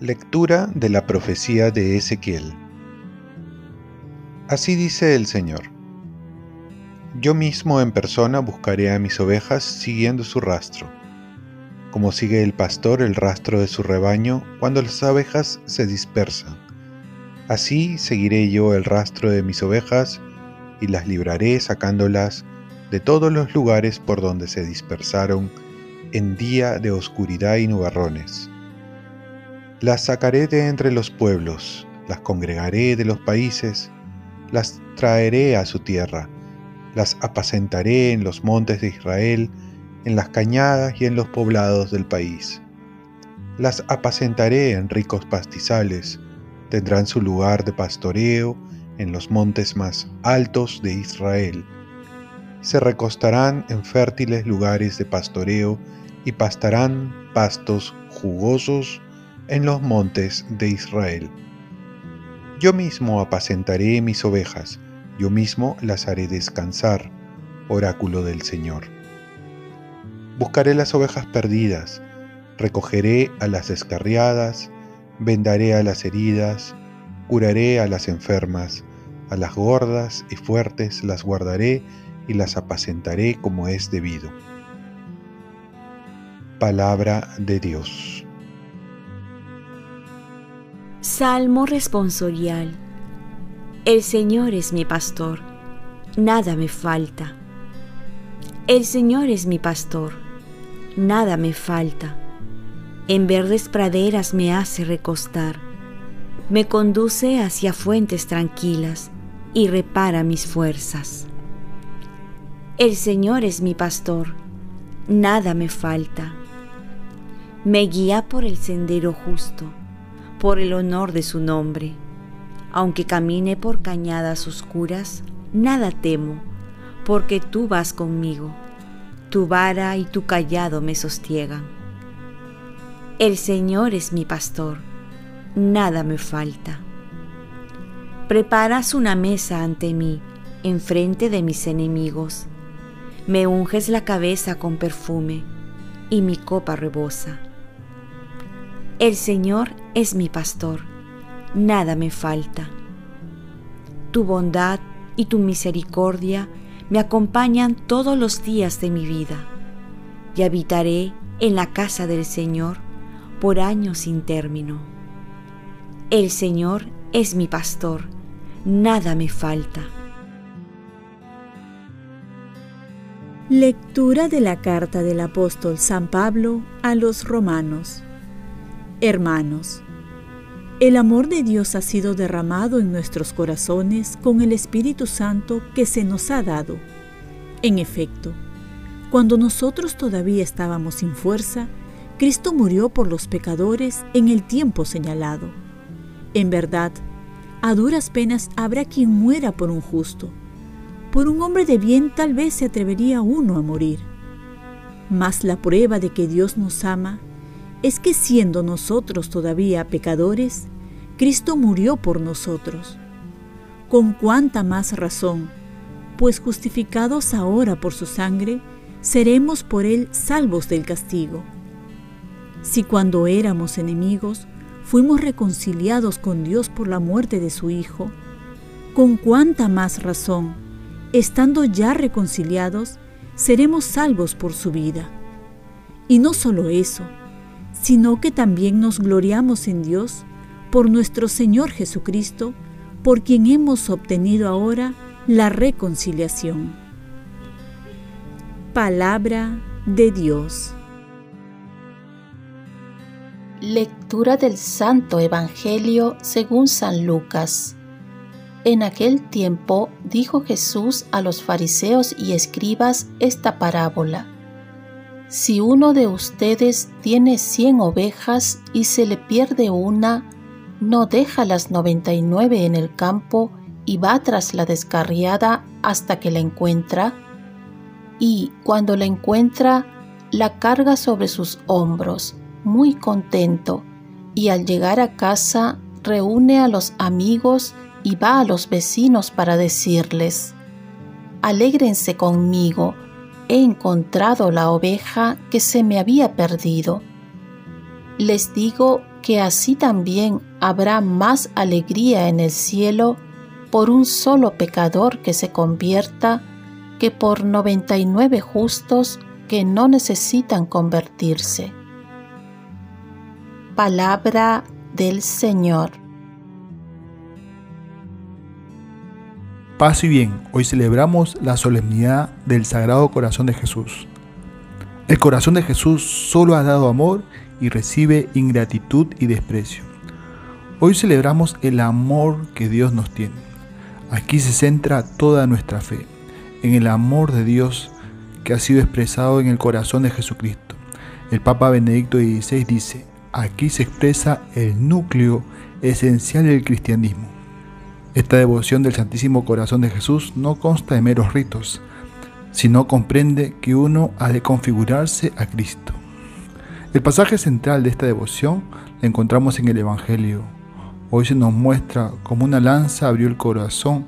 Lectura de la profecía de Ezequiel. Así dice el Señor. Yo mismo en persona buscaré a mis ovejas siguiendo su rastro, como sigue el pastor el rastro de su rebaño cuando las abejas se dispersan. Así seguiré yo el rastro de mis ovejas y las libraré sacándolas de todos los lugares por donde se dispersaron en día de oscuridad y nubarrones las sacaré de entre los pueblos, las congregaré de los países, las traeré a su tierra, las apacentaré en los montes de Israel, en las cañadas y en los poblados del país. Las apacentaré en ricos pastizales, tendrán su lugar de pastoreo en los montes más altos de Israel. Se recostarán en fértiles lugares de pastoreo y pastarán pastos jugosos en los montes de Israel. Yo mismo apacentaré mis ovejas, yo mismo las haré descansar, oráculo del Señor. Buscaré las ovejas perdidas, recogeré a las descarriadas, vendaré a las heridas, curaré a las enfermas, a las gordas y fuertes las guardaré y las apacentaré como es debido. Palabra de Dios. Salmo responsorial. El Señor es mi pastor, nada me falta. El Señor es mi pastor, nada me falta. En verdes praderas me hace recostar, me conduce hacia fuentes tranquilas y repara mis fuerzas. El Señor es mi pastor, nada me falta. Me guía por el sendero justo por el honor de su nombre. Aunque camine por cañadas oscuras, nada temo, porque tú vas conmigo. Tu vara y tu callado me sostiegan. El Señor es mi pastor, nada me falta. Preparas una mesa ante mí, enfrente de mis enemigos. Me unges la cabeza con perfume, y mi copa rebosa. El Señor es mi pastor, nada me falta. Tu bondad y tu misericordia me acompañan todos los días de mi vida, y habitaré en la casa del Señor por años sin término. El Señor es mi pastor, nada me falta. Lectura de la carta del apóstol San Pablo a los romanos. Hermanos, el amor de Dios ha sido derramado en nuestros corazones con el Espíritu Santo que se nos ha dado. En efecto, cuando nosotros todavía estábamos sin fuerza, Cristo murió por los pecadores en el tiempo señalado. En verdad, a duras penas habrá quien muera por un justo. Por un hombre de bien tal vez se atrevería uno a morir. Mas la prueba de que Dios nos ama es que siendo nosotros todavía pecadores, Cristo murió por nosotros. Con cuánta más razón, pues justificados ahora por su sangre, seremos por él salvos del castigo. Si cuando éramos enemigos fuimos reconciliados con Dios por la muerte de su Hijo, con cuánta más razón, estando ya reconciliados, seremos salvos por su vida. Y no solo eso, sino que también nos gloriamos en Dios por nuestro Señor Jesucristo, por quien hemos obtenido ahora la reconciliación. Palabra de Dios. Lectura del Santo Evangelio según San Lucas. En aquel tiempo dijo Jesús a los fariseos y escribas esta parábola. Si uno de ustedes tiene cien ovejas y se le pierde una, no deja las noventa y nueve en el campo y va tras la descarriada hasta que la encuentra, y cuando la encuentra, la carga sobre sus hombros, muy contento, y al llegar a casa reúne a los amigos y va a los vecinos para decirles, Alégrense conmigo, he encontrado la oveja que se me había perdido. Les digo que así también habrá más alegría en el cielo por un solo pecador que se convierta que por 99 justos que no necesitan convertirse. Palabra del Señor. Paz y bien, hoy celebramos la solemnidad del Sagrado Corazón de Jesús. El corazón de Jesús solo ha dado amor y recibe ingratitud y desprecio. Hoy celebramos el amor que Dios nos tiene. Aquí se centra toda nuestra fe, en el amor de Dios que ha sido expresado en el corazón de Jesucristo. El Papa Benedicto XVI dice, aquí se expresa el núcleo esencial del cristianismo. Esta devoción del Santísimo Corazón de Jesús no consta de meros ritos, sino comprende que uno ha de configurarse a Cristo. El pasaje central de esta devoción la encontramos en el Evangelio. Hoy se nos muestra como una lanza abrió el corazón,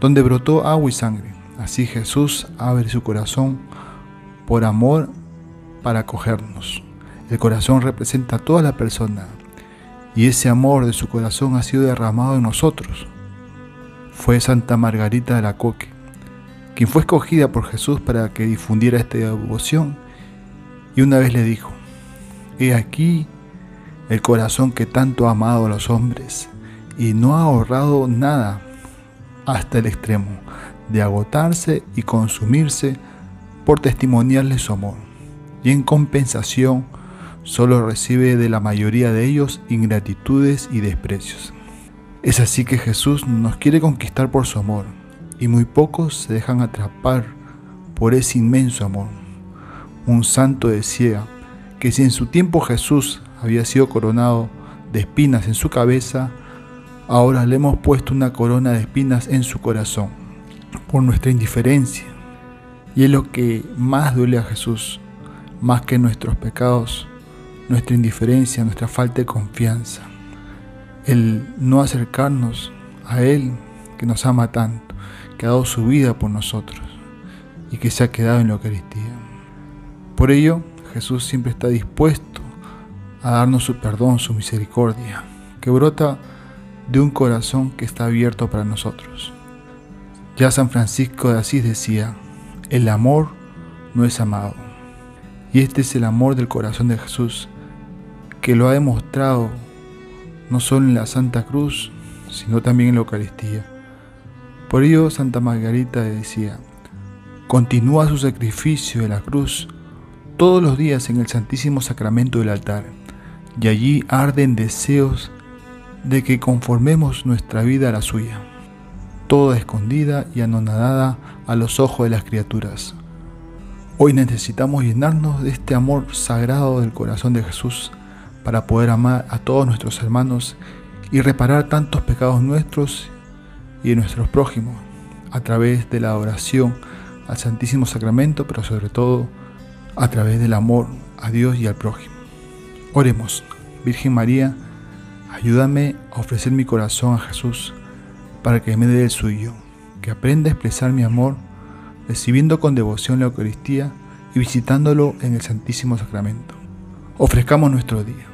donde brotó agua y sangre. Así Jesús abre su corazón por amor para acogernos. El corazón representa a toda la persona y ese amor de su corazón ha sido derramado en nosotros. Fue Santa Margarita de la Coque, quien fue escogida por Jesús para que difundiera esta devoción y una vez le dijo, He aquí el corazón que tanto ha amado a los hombres y no ha ahorrado nada hasta el extremo de agotarse y consumirse por testimoniarle su amor. Y en compensación, solo recibe de la mayoría de ellos ingratitudes y desprecios. Es así que Jesús nos quiere conquistar por su amor, y muy pocos se dejan atrapar por ese inmenso amor. Un santo decía que si en su tiempo Jesús había sido coronado de espinas en su cabeza, ahora le hemos puesto una corona de espinas en su corazón, por nuestra indiferencia. Y es lo que más duele a Jesús, más que nuestros pecados, nuestra indiferencia, nuestra falta de confianza, el no acercarnos a Él que nos ama tanto, que ha dado su vida por nosotros y que se ha quedado en la Eucaristía. Por ello, Jesús siempre está dispuesto a darnos su perdón, su misericordia, que brota de un corazón que está abierto para nosotros. Ya San Francisco de Asís decía, el amor no es amado. Y este es el amor del corazón de Jesús, que lo ha demostrado no solo en la Santa Cruz, sino también en la Eucaristía. Por ello Santa Margarita decía, continúa su sacrificio de la cruz todos los días en el Santísimo Sacramento del altar, y allí arden deseos de que conformemos nuestra vida a la suya, toda escondida y anonadada a los ojos de las criaturas. Hoy necesitamos llenarnos de este amor sagrado del corazón de Jesús para poder amar a todos nuestros hermanos y reparar tantos pecados nuestros y de nuestros prójimos a través de la oración al Santísimo Sacramento, pero sobre todo a través del amor a Dios y al prójimo. Oremos, Virgen María, ayúdame a ofrecer mi corazón a Jesús para que me dé el suyo, que aprenda a expresar mi amor recibiendo con devoción la Eucaristía y visitándolo en el Santísimo Sacramento. Ofrezcamos nuestro día.